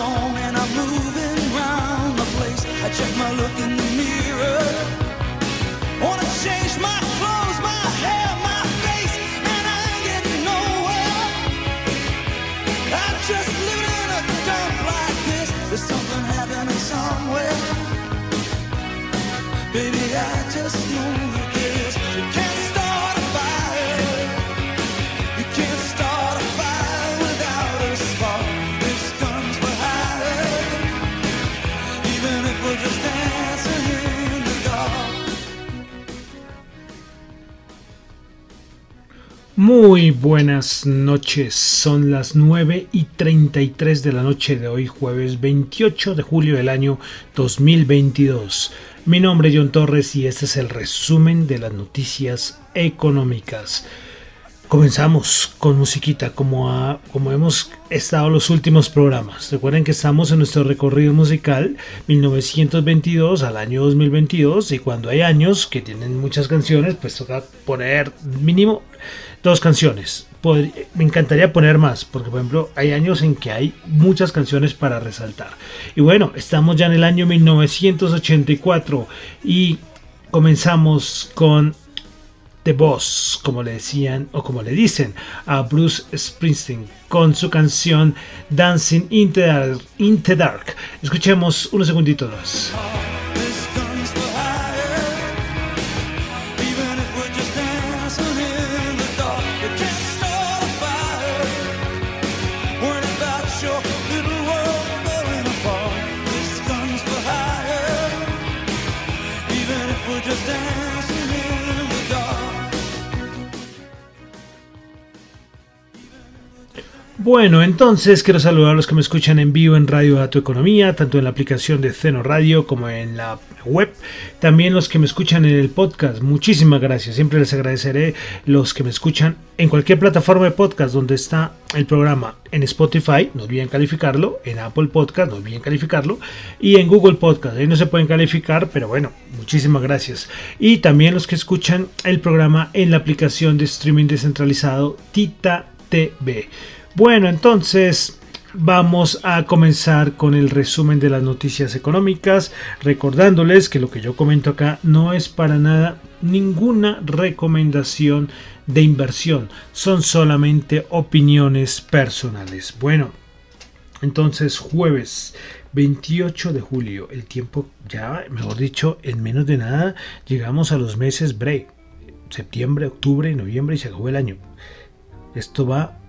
song Muy buenas noches, son las 9 y 33 de la noche de hoy, jueves 28 de julio del año 2022. Mi nombre es John Torres y este es el resumen de las noticias económicas. Comenzamos con musiquita, como, como hemos estado los últimos programas. Recuerden que estamos en nuestro recorrido musical 1922 al año 2022 y cuando hay años que tienen muchas canciones, pues toca poner mínimo dos canciones. me encantaría poner más, porque por ejemplo hay años en que hay muchas canciones para resaltar. Y bueno, estamos ya en el año 1984 y comenzamos con The Boss, como le decían o como le dicen a Bruce Springsteen con su canción Dancing in the Dark. In the dark. Escuchemos unos segunditos Bueno, entonces quiero saludar a los que me escuchan en vivo en Radio Dato Economía, tanto en la aplicación de Ceno Radio como en la web. También los que me escuchan en el podcast, muchísimas gracias. Siempre les agradeceré los que me escuchan en cualquier plataforma de podcast donde está el programa. En Spotify, no olviden calificarlo. En Apple Podcast, no olviden calificarlo. Y en Google Podcast, ahí no se pueden calificar, pero bueno, muchísimas gracias. Y también los que escuchan el programa en la aplicación de streaming descentralizado Tita TV. Bueno, entonces vamos a comenzar con el resumen de las noticias económicas, recordándoles que lo que yo comento acá no es para nada ninguna recomendación de inversión, son solamente opiniones personales. Bueno, entonces jueves 28 de julio, el tiempo ya, mejor dicho, en menos de nada llegamos a los meses break, septiembre, octubre, noviembre y se acabó el año. Esto va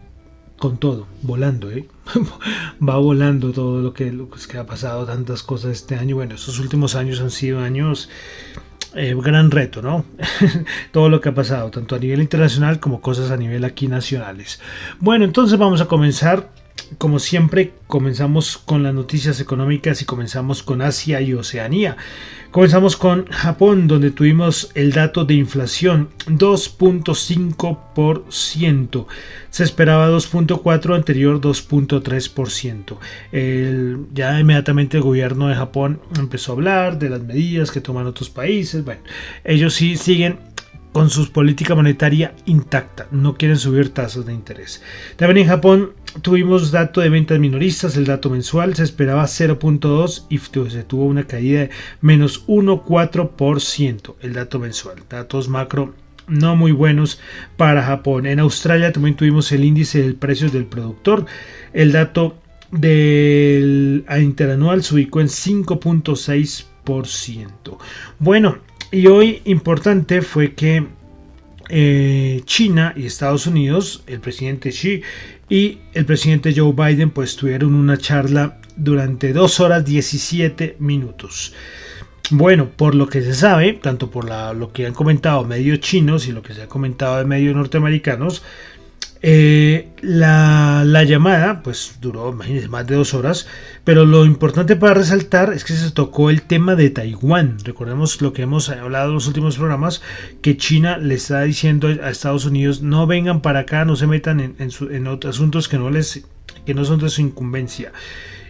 con todo, volando, ¿eh? va volando todo lo que, lo que ha pasado, tantas cosas este año. Bueno, estos últimos años han sido años eh, gran reto, ¿no? todo lo que ha pasado, tanto a nivel internacional como cosas a nivel aquí nacionales. Bueno, entonces vamos a comenzar como siempre, comenzamos con las noticias económicas y comenzamos con Asia y Oceanía. Comenzamos con Japón, donde tuvimos el dato de inflación 2.5%. Se esperaba 2.4%, anterior 2.3%. Ya inmediatamente el gobierno de Japón empezó a hablar de las medidas que toman otros países. Bueno, ellos sí siguen con su política monetaria intacta, no quieren subir tasas de interés. También en Japón tuvimos dato de ventas minoristas, el dato mensual se esperaba 0.2 y se tuvo una caída de menos 1,4%, el dato mensual. Datos macro no muy buenos para Japón. En Australia también tuvimos el índice del precio del productor, el dato del interanual se ubicó en 5.6%. Bueno, y hoy importante fue que eh, China y Estados Unidos, el presidente Xi y el presidente Joe Biden, pues tuvieron una charla durante 2 horas 17 minutos. Bueno, por lo que se sabe, tanto por lo que han comentado medios chinos y lo que se ha comentado de medios norteamericanos, eh, la, llamada, pues duró, imagínense, más de dos horas, pero lo importante para resaltar es que se tocó el tema de Taiwán. Recordemos lo que hemos hablado en los últimos programas, que China le está diciendo a Estados Unidos, no vengan para acá, no se metan en, otros asuntos que no, les, que no son de su incumbencia.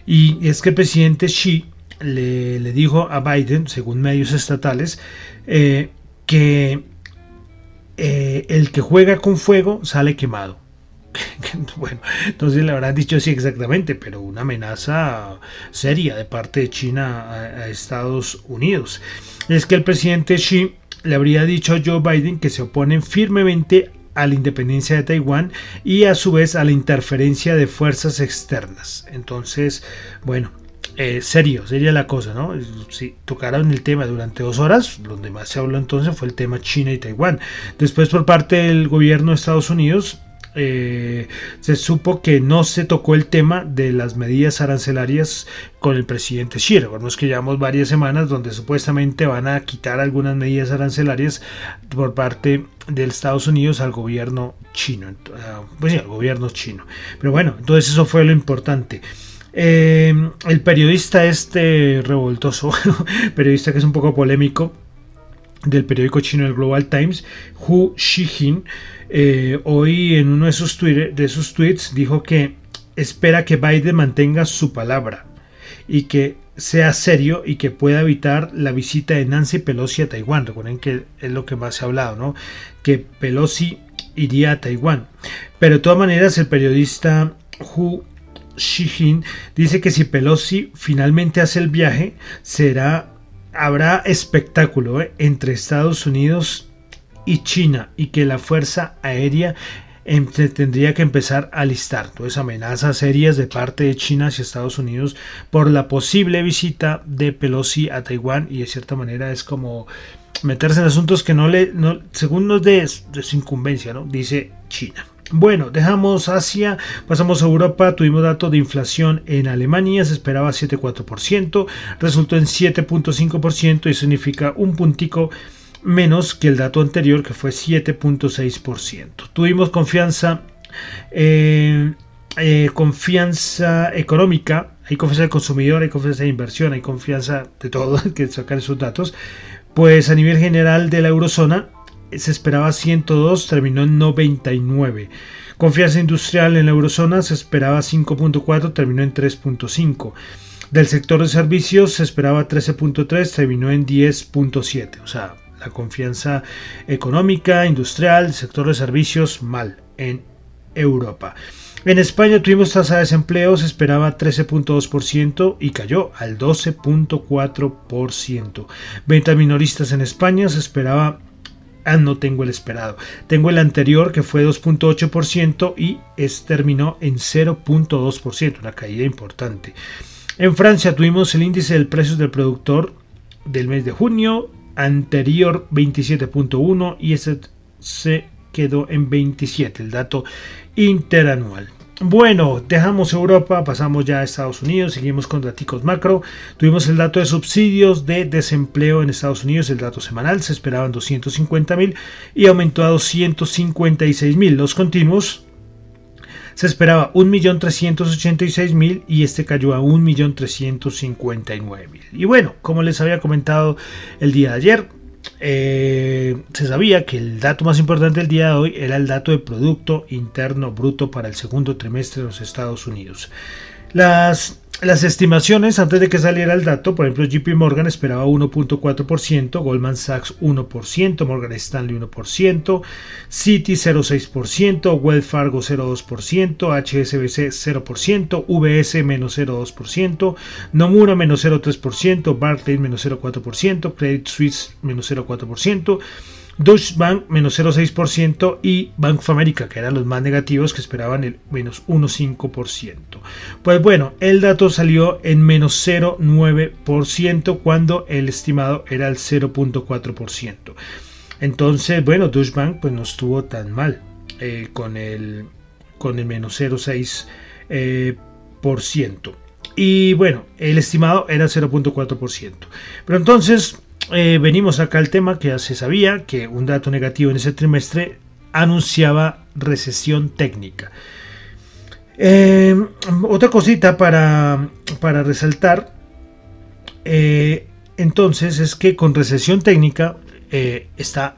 Y es que el presidente Xi le, dijo a Biden, según medios estatales, eh, que eh, el que juega con fuego sale quemado. bueno, entonces le habrán dicho sí exactamente, pero una amenaza seria de parte de China a, Estados Unidos. Es que el presidente Xi le habría dicho a Joe Biden que se oponen firmemente a la independencia de Taiwán y a su vez a la interferencia de fuerzas externas. Entonces, bueno, eh, serio, sería la cosa, ¿no? Si tocaron el tema durante dos horas, donde más se habló entonces fue el tema China y Taiwán. Después por parte del gobierno de Estados Unidos eh, se supo que no se tocó el tema de las medidas arancelarias con el presidente Xi. Recordemos que llevamos varias semanas donde supuestamente van a quitar algunas medidas arancelarias por parte de Estados Unidos al gobierno chino. Ah, pues sí, al gobierno chino. Pero bueno, entonces eso fue lo importante. Eh, el periodista este revoltoso, periodista que es un poco polémico, del periódico chino el Global Times, Hu Xijin, eh, hoy en uno de sus, de sus tweets dijo que espera que Biden mantenga su palabra y que sea serio y que pueda evitar la visita de Nancy Pelosi a Taiwán. Recuerden que es lo que más se ha hablado, ¿no? Que Pelosi iría a Taiwán. Pero de todas maneras, el periodista Hu Xijin dice que si Pelosi finalmente hace el viaje, será habrá espectáculo ¿eh? entre Estados Unidos y China y que la Fuerza Aérea tendría que empezar a listar. Entonces amenazas serias de parte de China hacia Estados Unidos por la posible visita de Pelosi a Taiwán y de cierta manera es como meterse en asuntos que no le, según nos de, de su incumbencia, ¿no? dice China. Bueno, dejamos Asia, pasamos a Europa, tuvimos datos de inflación en Alemania, se esperaba 7,4%, resultó en 7,5% y significa un puntico menos que el dato anterior que fue 7.6%. Tuvimos confianza, eh, eh, confianza económica, hay confianza del consumidor, hay confianza de inversión, hay confianza de todo, que sacar esos datos. Pues a nivel general de la eurozona se esperaba 102, terminó en 99. Confianza industrial en la eurozona se esperaba 5.4, terminó en 3.5. Del sector de servicios se esperaba 13.3, terminó en 10.7. O sea, la confianza económica, industrial, sector de servicios mal en Europa. En España tuvimos tasa de desempleo, se esperaba 13.2% y cayó al 12.4%. Ventas minoristas en España se esperaba Ah, no tengo el esperado. Tengo el anterior que fue 2.8% y es, terminó en 0.2%, una caída importante. En Francia tuvimos el índice del precio del productor del mes de junio, anterior 27.1 y ese se quedó en 27, el dato interanual. Bueno, dejamos Europa, pasamos ya a Estados Unidos, seguimos con datos macro. Tuvimos el dato de subsidios de desempleo en Estados Unidos, el dato semanal, se esperaban 250 mil y aumentó a 256 mil. Los continuos se esperaba 1.386.000 y este cayó a 1.359.000. Y bueno, como les había comentado el día de ayer, eh, se sabía que el dato más importante del día de hoy era el dato de Producto Interno Bruto para el segundo trimestre de los Estados Unidos. Las las estimaciones antes de que saliera el dato, por ejemplo, JP Morgan esperaba 1.4%, Goldman Sachs 1%, Morgan Stanley 1%, Citi 0.6%, Wells Fargo 0.2%, HSBC 0%, VS menos 0.2%, Nomura menos 0.3%, Barclays menos 0.4%, Credit Suisse menos 0.4%, Deutsche Bank menos 0,6% y Bank of America, que eran los más negativos que esperaban el menos 1,5%. Pues bueno, el dato salió en menos 0,9% cuando el estimado era el 0,4%. Entonces, bueno, Deutsche Bank pues no estuvo tan mal eh, con, el, con el menos 0,6%. Eh, y bueno, el estimado era 0.4%. Pero entonces eh, venimos acá al tema que ya se sabía que un dato negativo en ese trimestre anunciaba recesión técnica. Eh, otra cosita para, para resaltar eh, entonces es que con recesión técnica está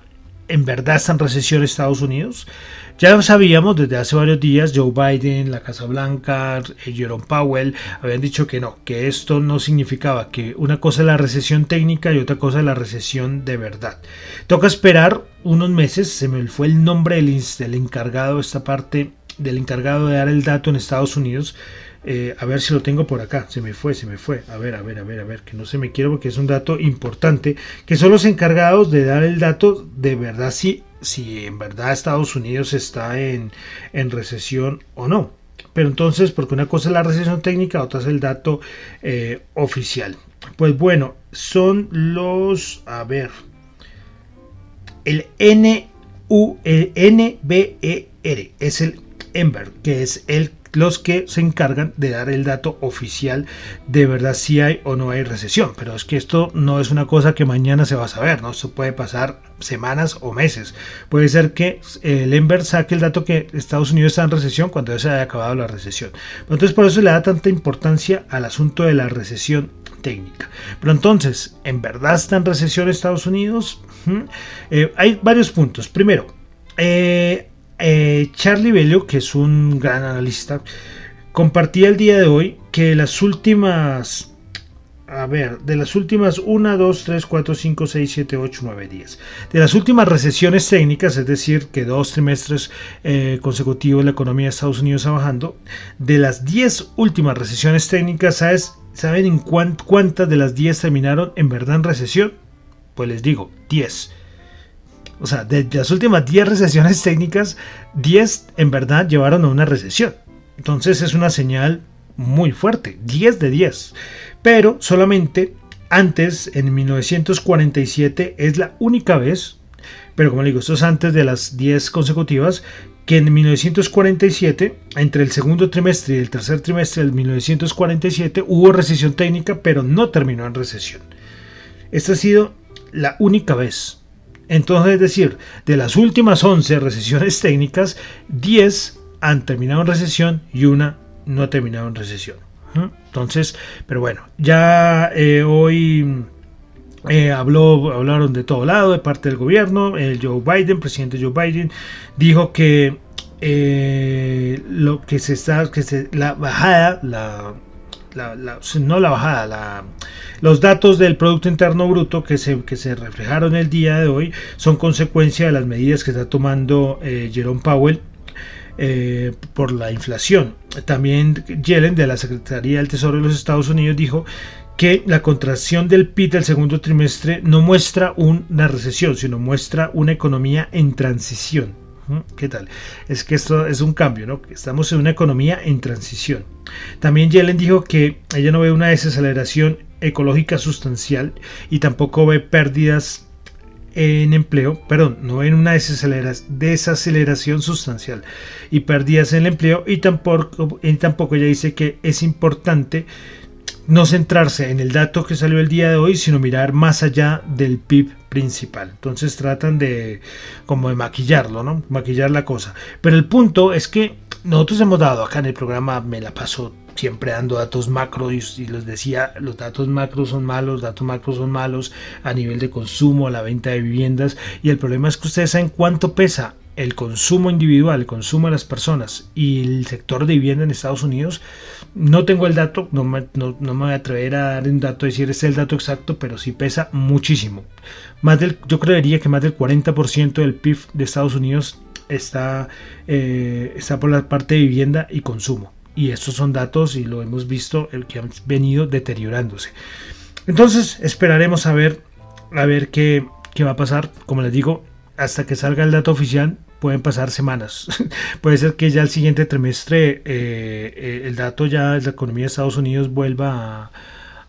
en verdad está en recesión Estados Unidos. Ya sabíamos desde hace varios días, Joe Biden, la Casa Blanca, eh, Jerome Powell habían dicho que no, que esto no significaba que una cosa es la recesión técnica y otra cosa es la recesión de verdad. Toca esperar unos meses, se me fue el nombre del, encargado, esta parte del encargado de dar el dato en Estados Unidos, eh, a ver si lo tengo por acá. Se me fue, se me fue. A ver, a ver, a ver, a ver. Que no se me quiero porque es un dato importante. Que son los encargados de dar el dato de verdad si, si en verdad Estados Unidos está en, recesión o no. Pero entonces, porque una cosa es la recesión técnica, otra es el dato eh, oficial. Pues bueno, son los. A ver. El N U N B E R es el Ember, que es el los que se encargan de dar el dato oficial de verdad si hay o no hay recesión. Pero es que esto no es una cosa que mañana se va a saber, ¿no? Esto puede pasar semanas o meses. Puede ser que el Ember saque el dato que Estados Unidos está en recesión cuando ya se haya acabado la recesión. Entonces por eso le da tanta importancia al asunto de la recesión técnica. Pero entonces, ¿en verdad está en recesión Estados Unidos? Eh, hay varios puntos. Primero, eh, eh, Charlie Bello, que es un gran analista, compartía el día de hoy que las últimas a ver, de las últimas 1, 2, 3, 4, 5, 6, 7, 8, 9, 10. De las últimas recesiones técnicas, es decir, que dos trimestres eh, consecutivos la economía de Estados Unidos ha bajando, de las 10 últimas recesiones técnicas, ¿saben en cuántas de las 10 terminaron en verdad en recesión? Pues les digo, 10. O sea, de las últimas 10 recesiones técnicas, 10 en verdad llevaron a una recesión. Entonces es una señal muy fuerte, 10 de 10. Pero solamente antes, en 1947, es la única vez, pero como digo, esto es antes de las 10 consecutivas, que en 1947, entre el segundo trimestre y el tercer trimestre del 1947, hubo recesión técnica, pero no terminó en recesión. Esta ha sido la única vez. Entonces, es decir, de las últimas 11 recesiones técnicas, 10 han terminado en recesión y una no ha terminado en recesión. Entonces, pero bueno, ya eh, hoy eh, habló, hablaron de todo lado, de parte del gobierno. El Joe Biden, presidente Joe Biden, dijo que eh, lo que se está, que la bajada, la, no la bajada, los datos del Producto Interno Bruto que se, que se reflejaron el día de hoy son consecuencia de las medidas que está tomando eh, Jerome Powell eh, por la inflación. También Yellen de la Secretaría del Tesoro de los Estados Unidos dijo que la contracción del PIB del segundo trimestre no muestra una recesión, sino muestra una economía en transición. ¿Qué tal? Es que esto es un cambio, ¿no? Estamos en una economía en transición. También Yellen dijo que ella no ve una desaceleración ecológica sustancial y tampoco ve pérdidas en empleo, perdón, no ve una desaceleración sustancial y pérdidas en el empleo y tampoco, y tampoco ella dice que es importante no centrarse en el dato que salió el día de hoy, sino mirar más allá del PIB principal. Entonces tratan de como de maquillarlo, ¿no? Maquillar la cosa. Pero el punto es que nosotros hemos dado acá en el programa, me la paso siempre dando datos macro y, les decía, los datos macros son malos, los datos macros son malos a nivel de consumo, a la venta de viviendas y el problema es que ustedes saben cuánto pesa el consumo individual, el consumo de las personas y el sector de vivienda en Estados Unidos, no tengo el dato, no me, voy a atrever a dar un dato, decir es el dato exacto, pero sí pesa muchísimo. Más del, yo creería que más del 40% del PIB de Estados Unidos está, eh, está por la parte de vivienda y consumo. Y estos son datos y lo hemos visto el que han venido deteriorándose. Entonces esperaremos a ver, a ver qué, qué va a pasar. Como les digo, hasta que salga el dato oficial pueden pasar semanas. Puede ser que ya el siguiente trimestre eh, eh, el dato ya de la economía de Estados Unidos vuelva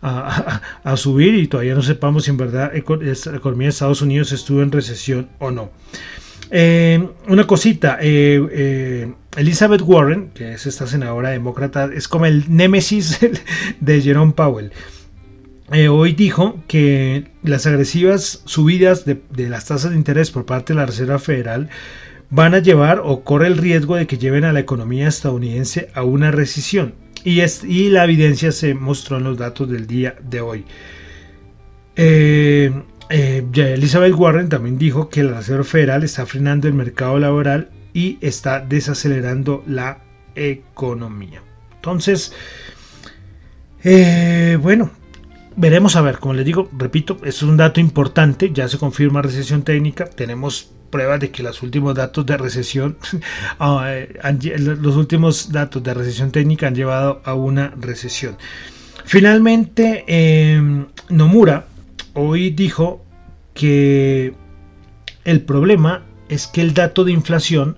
a, subir y todavía no sepamos si en verdad la economía de Estados Unidos estuvo en recesión o no. Eh, una cosita, Elizabeth Warren, que es esta senadora demócrata, es como el némesis de Jerome Powell. Hoy dijo que las agresivas subidas de, las tasas de interés por parte de la Reserva Federal van a llevar o corre el riesgo de que lleven a la economía estadounidense a una recesión. Y, es, y la evidencia se mostró en los datos del día de hoy. Eh, eh, Elizabeth Warren también dijo que la Reserva Federal está frenando el mercado laboral y está desacelerando la economía. Entonces, eh, bueno, veremos a ver, como les digo, repito, es un dato importante, ya se confirma recesión técnica, tenemos pruebas de que los últimos datos de recesión, ah, los últimos datos de recesión técnica han llevado a una recesión. Finalmente, em, Nomura hoy dijo que el problema es que el dato de inflación,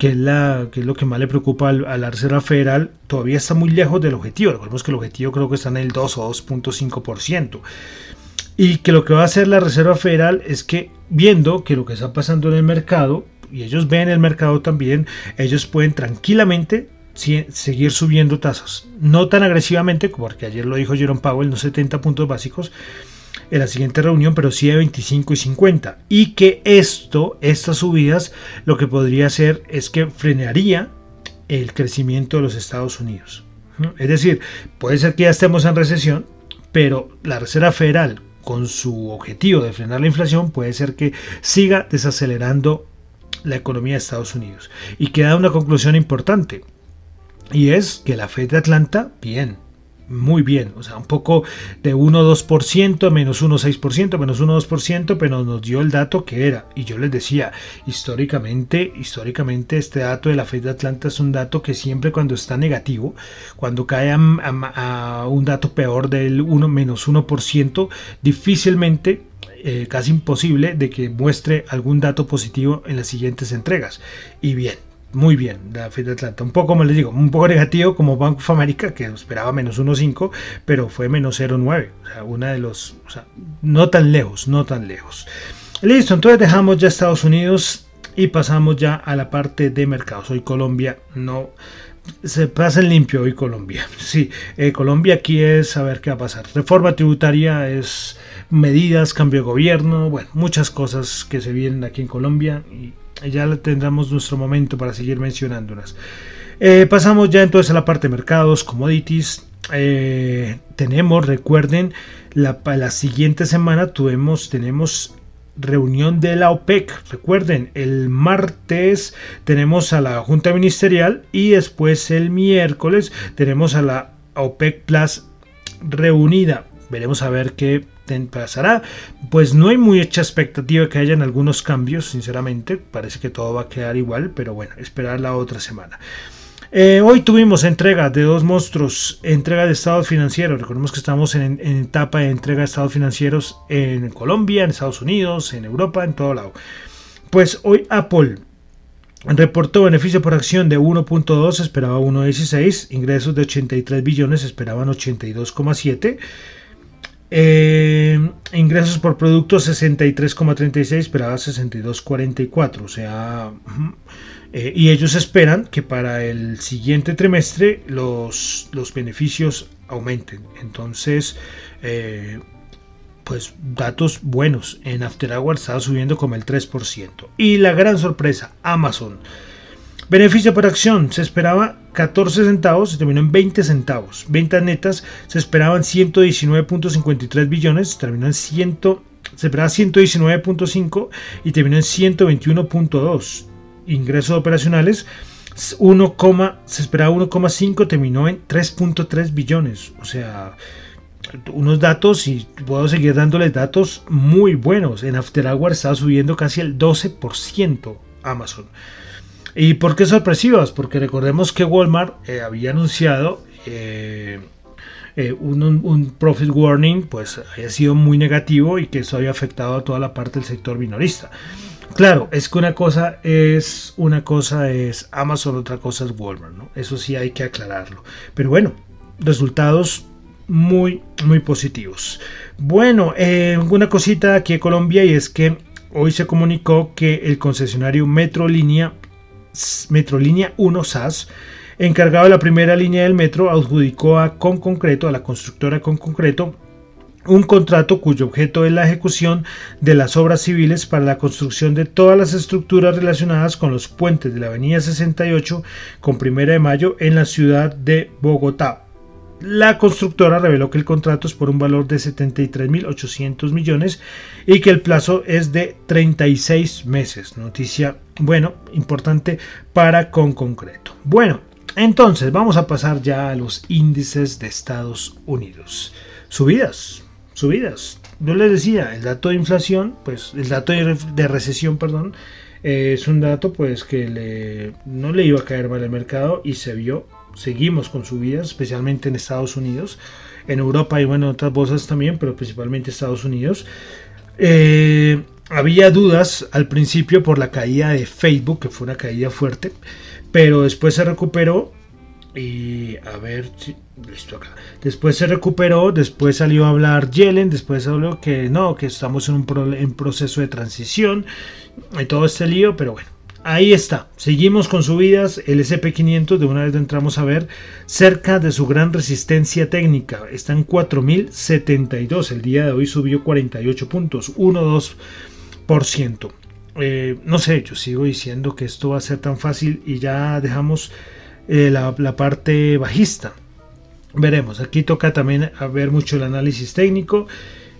que es, la, que es lo que más le preocupa a la Reserva Federal, todavía está muy lejos del objetivo. Recordemos que el objetivo creo que está en el 2 o 2.5%. Y que lo que va a hacer la Reserva Federal es que viendo que lo que está pasando en el mercado, y ellos ven el mercado también, ellos pueden tranquilamente seguir subiendo tasas. No tan agresivamente, porque ayer lo dijo Jerome Powell, no 70 puntos básicos en la siguiente reunión, pero sí de 25 y 50. Y que esto, estas subidas, lo que podría hacer es que frenaría el crecimiento de los Estados Unidos. Es decir, puede ser que ya estemos en recesión, pero la Reserva Federal, con su objetivo de frenar la inflación, puede ser que siga desacelerando la economía de Estados Unidos. Y queda una conclusión importante, y es que la Fed de Atlanta, bien, muy bien, o sea, un poco de 1-2%, menos 1-6%, menos 1-2%, pero nos dio el dato que era. Y yo les decía, históricamente, históricamente este dato de la Fed de Atlanta es un dato que siempre cuando está negativo, cuando cae a, un dato peor del 1 menos 1%, difícilmente eh, casi imposible de que muestre algún dato positivo en las siguientes entregas. Y bien, muy bien la Fed de Atlanta. Un poco, como les digo, un poco negativo como Bank of America, que esperaba menos 1.5, pero fue menos 0.9. O sea, una de los. O sea, no tan lejos, no tan lejos. Listo, entonces dejamos ya Estados Unidos y pasamos ya a la parte de mercados. Hoy Colombia no. Se pasa en limpio hoy Colombia. Sí, eh, Colombia aquí es a ver qué va a pasar. Reforma tributaria es medidas, cambio de gobierno, bueno, muchas cosas que se vienen aquí en Colombia y ya tendremos nuestro momento para seguir mencionándolas. Eh, pasamos ya entonces a la parte de mercados, commodities. Eh, tenemos, recuerden, la, la siguiente semana tuvimos, tenemos reunión de la OPEC. Recuerden, el martes tenemos a la Junta Ministerial y después el miércoles tenemos a la OPEC Plus reunida. Veremos a ver qué pasará. Pues no hay mucha expectativa que hayan algunos cambios, sinceramente. Parece que todo va a quedar igual, pero bueno, esperar la otra semana. Eh, hoy tuvimos entrega de dos monstruos, entrega de estados financieros. Recordemos que estamos en, etapa de entrega de estados financieros en Colombia, en Estados Unidos, en Europa, en todo lado. Pues hoy Apple reportó beneficio por acción de 1.2, esperaba 1.16, ingresos de 83 billones, esperaban 82,7 eh, ingresos por producto 63,36, esperaba 62,44. O sea, eh, y ellos esperan que para el siguiente trimestre los, los beneficios aumenten. Entonces, eh, pues datos buenos. En After Hours estaba subiendo como el 3%. Y la gran sorpresa, Amazon Beneficio por acción se esperaba 14 centavos, se terminó en 20 centavos. Ventas netas se esperaban 119.53 billones, terminó en 100, se esperaba 119.5 y terminó en 121.2. ingresos operacionales, 1, se esperaba 1,5, terminó en 3.3 billones. O sea, unos datos y puedo seguir dándoles datos muy buenos. En After Hours estaba subiendo casi el 12% Amazon. ¿Y por qué sorpresivas? Porque recordemos que Walmart eh, había anunciado eh, eh, un, profit warning, pues había sido muy negativo y que eso había afectado a toda la parte del sector minorista. Claro, es que una cosa es una cosa es Amazon, otra cosa es Walmart, ¿no? Eso sí hay que aclararlo. Pero bueno, resultados muy muy positivos. Bueno, una cosita aquí en Colombia y es que hoy se comunicó que el concesionario Metrolínea Metrolínea 1 SAS encargado de la primera línea del metro adjudicó a Con Concreto, a la constructora Con Concreto, un contrato cuyo objeto es la ejecución de las obras civiles para la construcción de todas las estructuras relacionadas con los puentes de la Avenida 68 con Primera de Mayo en la ciudad de Bogotá. La constructora reveló que el contrato es por un valor de 73.800 millones y que el plazo es de 36 meses. Noticia, bueno, importante para con concreto. Bueno, entonces vamos a pasar ya a los índices de Estados Unidos. Subidas, subidas. Yo les decía, el dato de inflación, pues el dato de, recesión, perdón, eh, es un dato pues que no le iba a caer mal al mercado y se vio. Seguimos con subidas, especialmente en Estados Unidos. En Europa y bueno, en otras bolsas también, pero principalmente Estados Unidos. Eh, había dudas al principio por la caída de Facebook, que fue una caída fuerte, pero después se recuperó y a ver, listo acá. Después se recuperó, después salió a hablar Yellen, después habló que no, que estamos en un proceso de transición y todo este lío, pero bueno, ahí está. Seguimos con subidas. El SP500, de una vez entramos a ver, cerca de su gran resistencia técnica. Está en 4072. El día de hoy subió 48 puntos, 1,2%. Eh, no sé, yo sigo diciendo que esto va a ser tan fácil y ya dejamos eh, la, parte bajista. Veremos, aquí toca también ver mucho el análisis técnico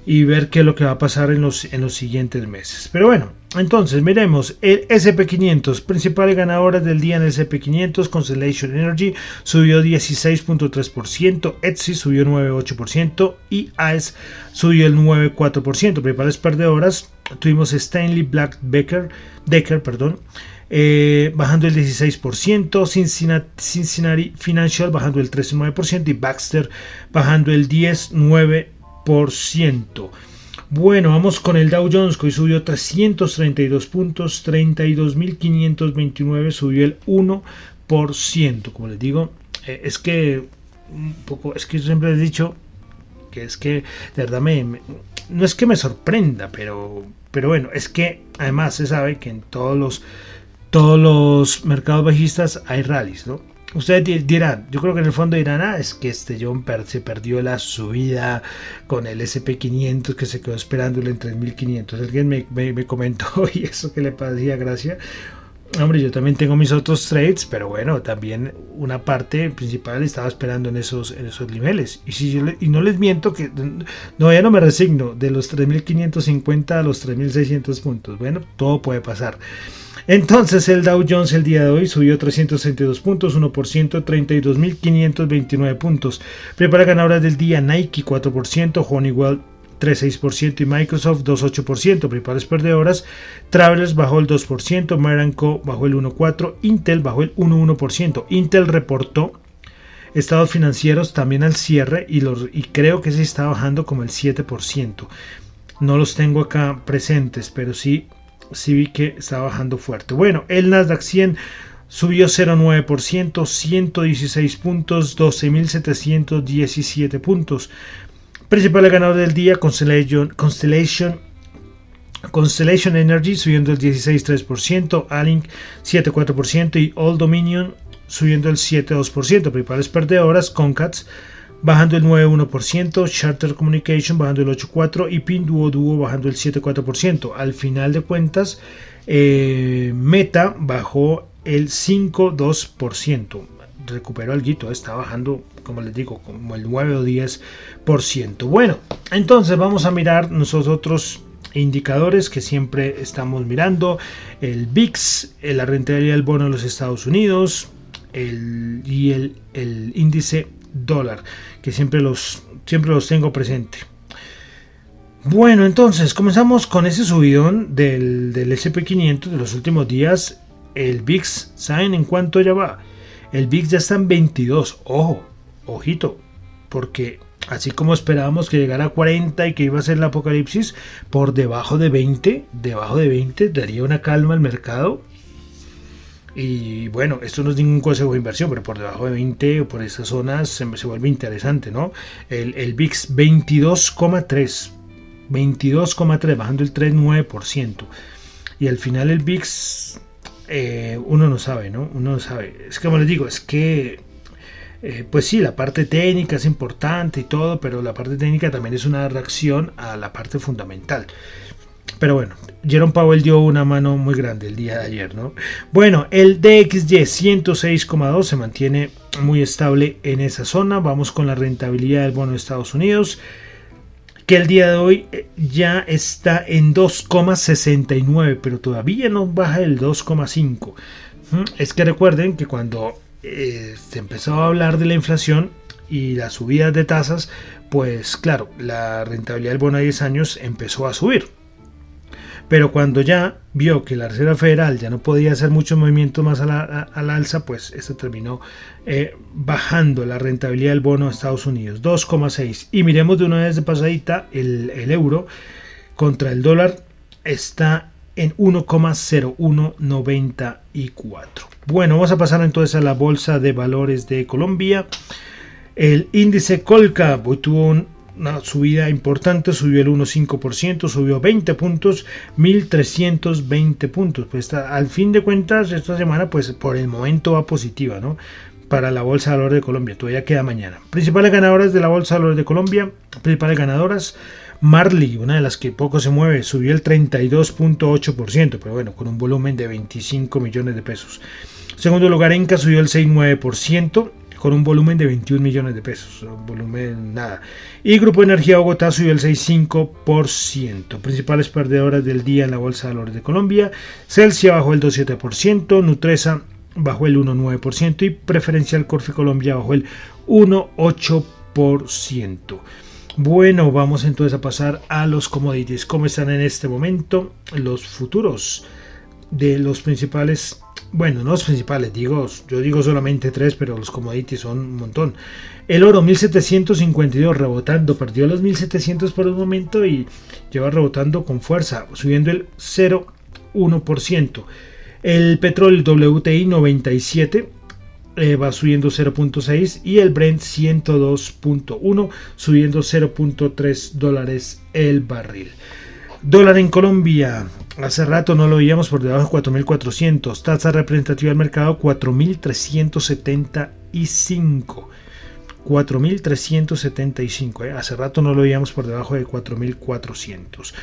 y ver qué es lo que va a pasar en los, en los siguientes meses. Pero bueno, entonces miremos el SP500, principales ganadoras del día en el SP500, Constellation Energy subió 16.3%, Etsy subió 9.8% y AES subió el 9.4%. Principales perdedoras tuvimos Stanley Black Becker, Decker, perdón, eh, bajando el 16%, Cincinnati, Financial bajando el 13,9% y Baxter bajando el 10,9%. Bueno, vamos con el Dow Jones que hoy subió 332 puntos, 32.529 subió el 1%. Como les digo, eh, es que un poco, es que siempre he dicho que es que de verdad me, no es que me sorprenda, pero, pero bueno, es que además se sabe que en todos los todos los mercados bajistas hay rallies, ¿no? Ustedes dirán, yo creo que en el fondo dirán, ah, es que este John se perdió la subida con el SP500 que se quedó esperándolo en 3500. Alguien me, me, comentó y eso que le parecía gracia. Hombre, yo también tengo mis otros trades, pero bueno, también una parte principal estaba esperando en esos, en esos niveles. Y, si y no les miento que no, ya no me resigno de los 3550 a los 3600 puntos. Bueno, todo puede pasar. Entonces el Dow Jones el día de hoy subió 362 puntos, 1%, 32.529 puntos. Prepara ganadoras del día Nike 4%, Honeywell 3,6% y Microsoft 2,8%. Principales perdedoras, Travelers bajó el 2%, Maranco bajó el 1,4%, Intel bajó el 1,1%. Intel reportó estados financieros también al cierre y, los, y creo que se está bajando como el 7%. No los tengo acá presentes, pero sí sí vi que está bajando fuerte. Bueno, el Nasdaq 100 subió 0,9%, 116 puntos, 12.717 puntos. Principal ganador del día, Constellation, Energy subiendo el 16,3%, Alink 7,4% y Old Dominion subiendo el 7,2%. Principales perdedoras, Concats bajando el 9,1%, Charter Communication bajando el 8,4% y Pinduoduo bajando el 7,4%. Al final de cuentas, eh, Meta bajó el 5,2%. Recuperó algo, está bajando, como les digo, como el 9 o 10%. Bueno, entonces vamos a mirar nosotros indicadores que siempre estamos mirando, el VIX, la rentabilidad del bono de los Estados Unidos y el, índice dólar, que siempre los, siempre los tengo presente. Bueno, entonces comenzamos con ese subidón del, del SP500 de los últimos días. El VIX, ¿saben en cuánto ya va? El VIX ya está en 22. Ojo, ojito, porque así como esperábamos que llegara a 40 y que iba a ser el apocalipsis, por debajo de 20, debajo de 20 daría una calma al mercado. Y bueno, esto no es ningún consejo de inversión, pero por debajo de 20 o por esas zonas se, vuelve interesante, ¿no? El, el VIX 22,3 22,3, bajando el 3,9%. Y al final el VIX, eh, uno no sabe, ¿no? Uno no sabe. Es como les digo, es que, eh, pues sí, la parte técnica es importante y todo, pero la parte técnica también es una reacción a la parte fundamental. Pero bueno, Jerome Powell dio una mano muy grande el día de ayer, ¿no? Bueno, el DXY 106,2 se mantiene muy estable en esa zona. Vamos con la rentabilidad del bono de Estados Unidos que el día de hoy eh, ya está en 2,69, pero todavía no baja el 2,5. Es que recuerden que cuando eh, se empezó a hablar de la inflación y las subidas de tasas, pues claro, la rentabilidad del bono a 10 años empezó a subir. Pero cuando ya vio que la Reserva Federal ya no podía hacer muchos movimientos más al alza, pues esto terminó eh, bajando la rentabilidad del bono de Estados Unidos, 2,6. Y miremos de una vez de pasadita, el, el euro contra el dólar está en 1,0194. Bueno, vamos a pasar entonces a la Bolsa de Valores de Colombia. El índice Colcap hoy tuvo un una subida importante, subió el 1,5%, subió 20 puntos, 1.320 puntos. Pues al fin de cuentas, esta semana, pues por el momento va positiva, ¿no? Para la Bolsa de Valores de Colombia, todavía queda mañana. Principales ganadoras de la Bolsa de Valores de Colombia, principales ganadoras, Marley, una de las que poco se mueve, subió el 32.8%, pero bueno, con un volumen de 25 millones de pesos. Segundo lugar, Enca subió el 6,9%, con un volumen de 21 millones de pesos, volumen nada. Y Grupo Energía Bogotá subió el 6,5%. Principales perdedoras del día en la Bolsa de Valores de Colombia, Celsia bajó el 2,7%, Nutresa bajó el 1,9% y Preferencial Corfe Colombia bajó el 1,8%. Bueno, vamos entonces a pasar a los commodities. ¿Cómo están en este momento los futuros de los principales bueno, no los principales, digo, yo digo solamente tres, pero los commodities son un montón. El oro 1752 rebotando, perdió los 1700 por un momento y lleva rebotando con fuerza, subiendo el 0,1%. El petróleo WTI 97 eh, va subiendo 0.6 y el Brent 102.1 subiendo 0.3 dólares el barril. Dólar en Colombia. Hace rato no lo veíamos por debajo de 4.400. Tasa representativa del mercado 4.375. 4.375. ¿eh? Hace rato no lo veíamos por debajo de 4.400.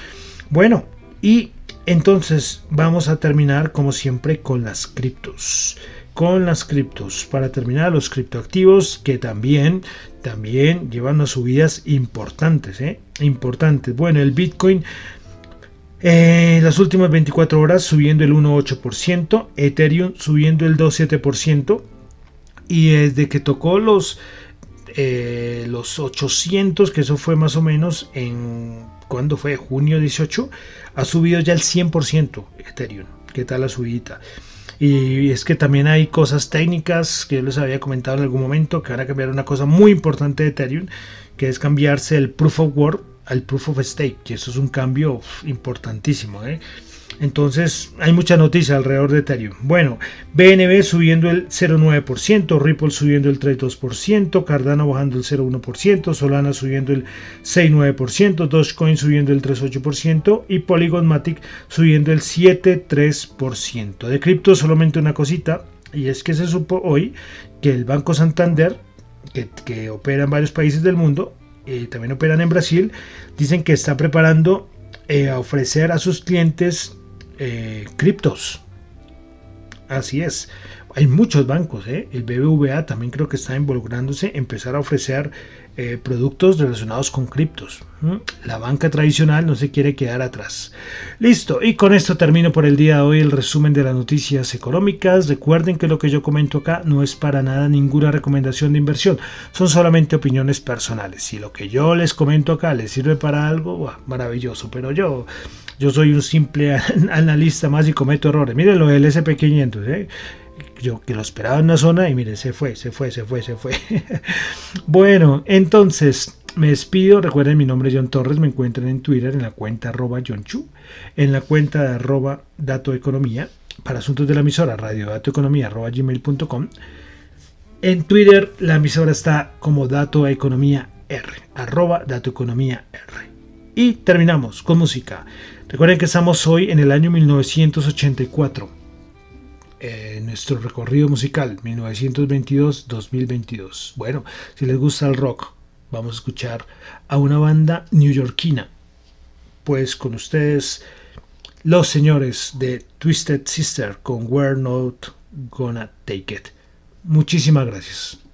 Bueno, y entonces vamos a terminar como siempre con las criptos. Con las criptos. Para terminar, los criptoactivos que también, también llevan unas subidas importantes. ¿eh? Importantes. Bueno, el Bitcoin en las últimas 24 horas subiendo el 1,8%, Ethereum subiendo el 2,7% y desde que tocó los, eh, los 800, que eso fue más o menos en, cuando fue? Junio 18, ha subido ya el 100% Ethereum. ¿Qué tal la subida? Y es que también hay cosas técnicas que yo les había comentado en algún momento que van a cambiar una cosa muy importante de Ethereum, que es cambiarse el Proof of Work al proof of stake, que eso es un cambio importantísimo. ¿eh? Entonces hay mucha noticia alrededor de Ethereum. Bueno, BNB subiendo el 0,9%, Ripple subiendo el 3,2%, Cardano bajando el 0,1%, Solana subiendo el 6,9%, Dogecoin subiendo el 3,8% y Polygon Matic subiendo el 7,3%. De cripto solamente una cosita, y es que se supo hoy que el Banco Santander, que, que opera en varios países del mundo, eh, también operan en Brasil, dicen que está preparando eh, a ofrecer a sus clientes eh, criptos. Así es. Hay muchos bancos, ¿eh? el BBVA también creo que está involucrándose, empezar a ofrecer eh, productos relacionados con criptos. La banca tradicional no se quiere quedar atrás. Listo, y con esto termino por el día de hoy el resumen de las noticias económicas. Recuerden que lo que yo comento acá no es para nada ninguna recomendación de inversión, son solamente opiniones personales. Si lo que yo les comento acá les sirve para algo, maravilloso, pero yo, yo soy un simple analista más y cometo errores. Miren lo del SP500, ¿eh? Yo que lo esperaba en una zona y mire, se fue, se fue, se fue, se fue. bueno, entonces me despido. Recuerden, mi nombre es John Torres. Me encuentran en Twitter en la cuenta arroba John Chu, en la cuenta arroba Dato Economía, para asuntos de la emisora, radio dato economía arroba gmail.com. En Twitter la emisora está como Dato Economía R, arroba Dato Economía R. Y terminamos con música. Recuerden que estamos hoy en el año 1984 eh, nuestro recorrido musical 1922-2022. Bueno, si les gusta el rock, vamos a escuchar a una banda newyorkina. Pues con ustedes, los señores de Twisted Sister con We're Not Gonna Take It. Muchísimas gracias.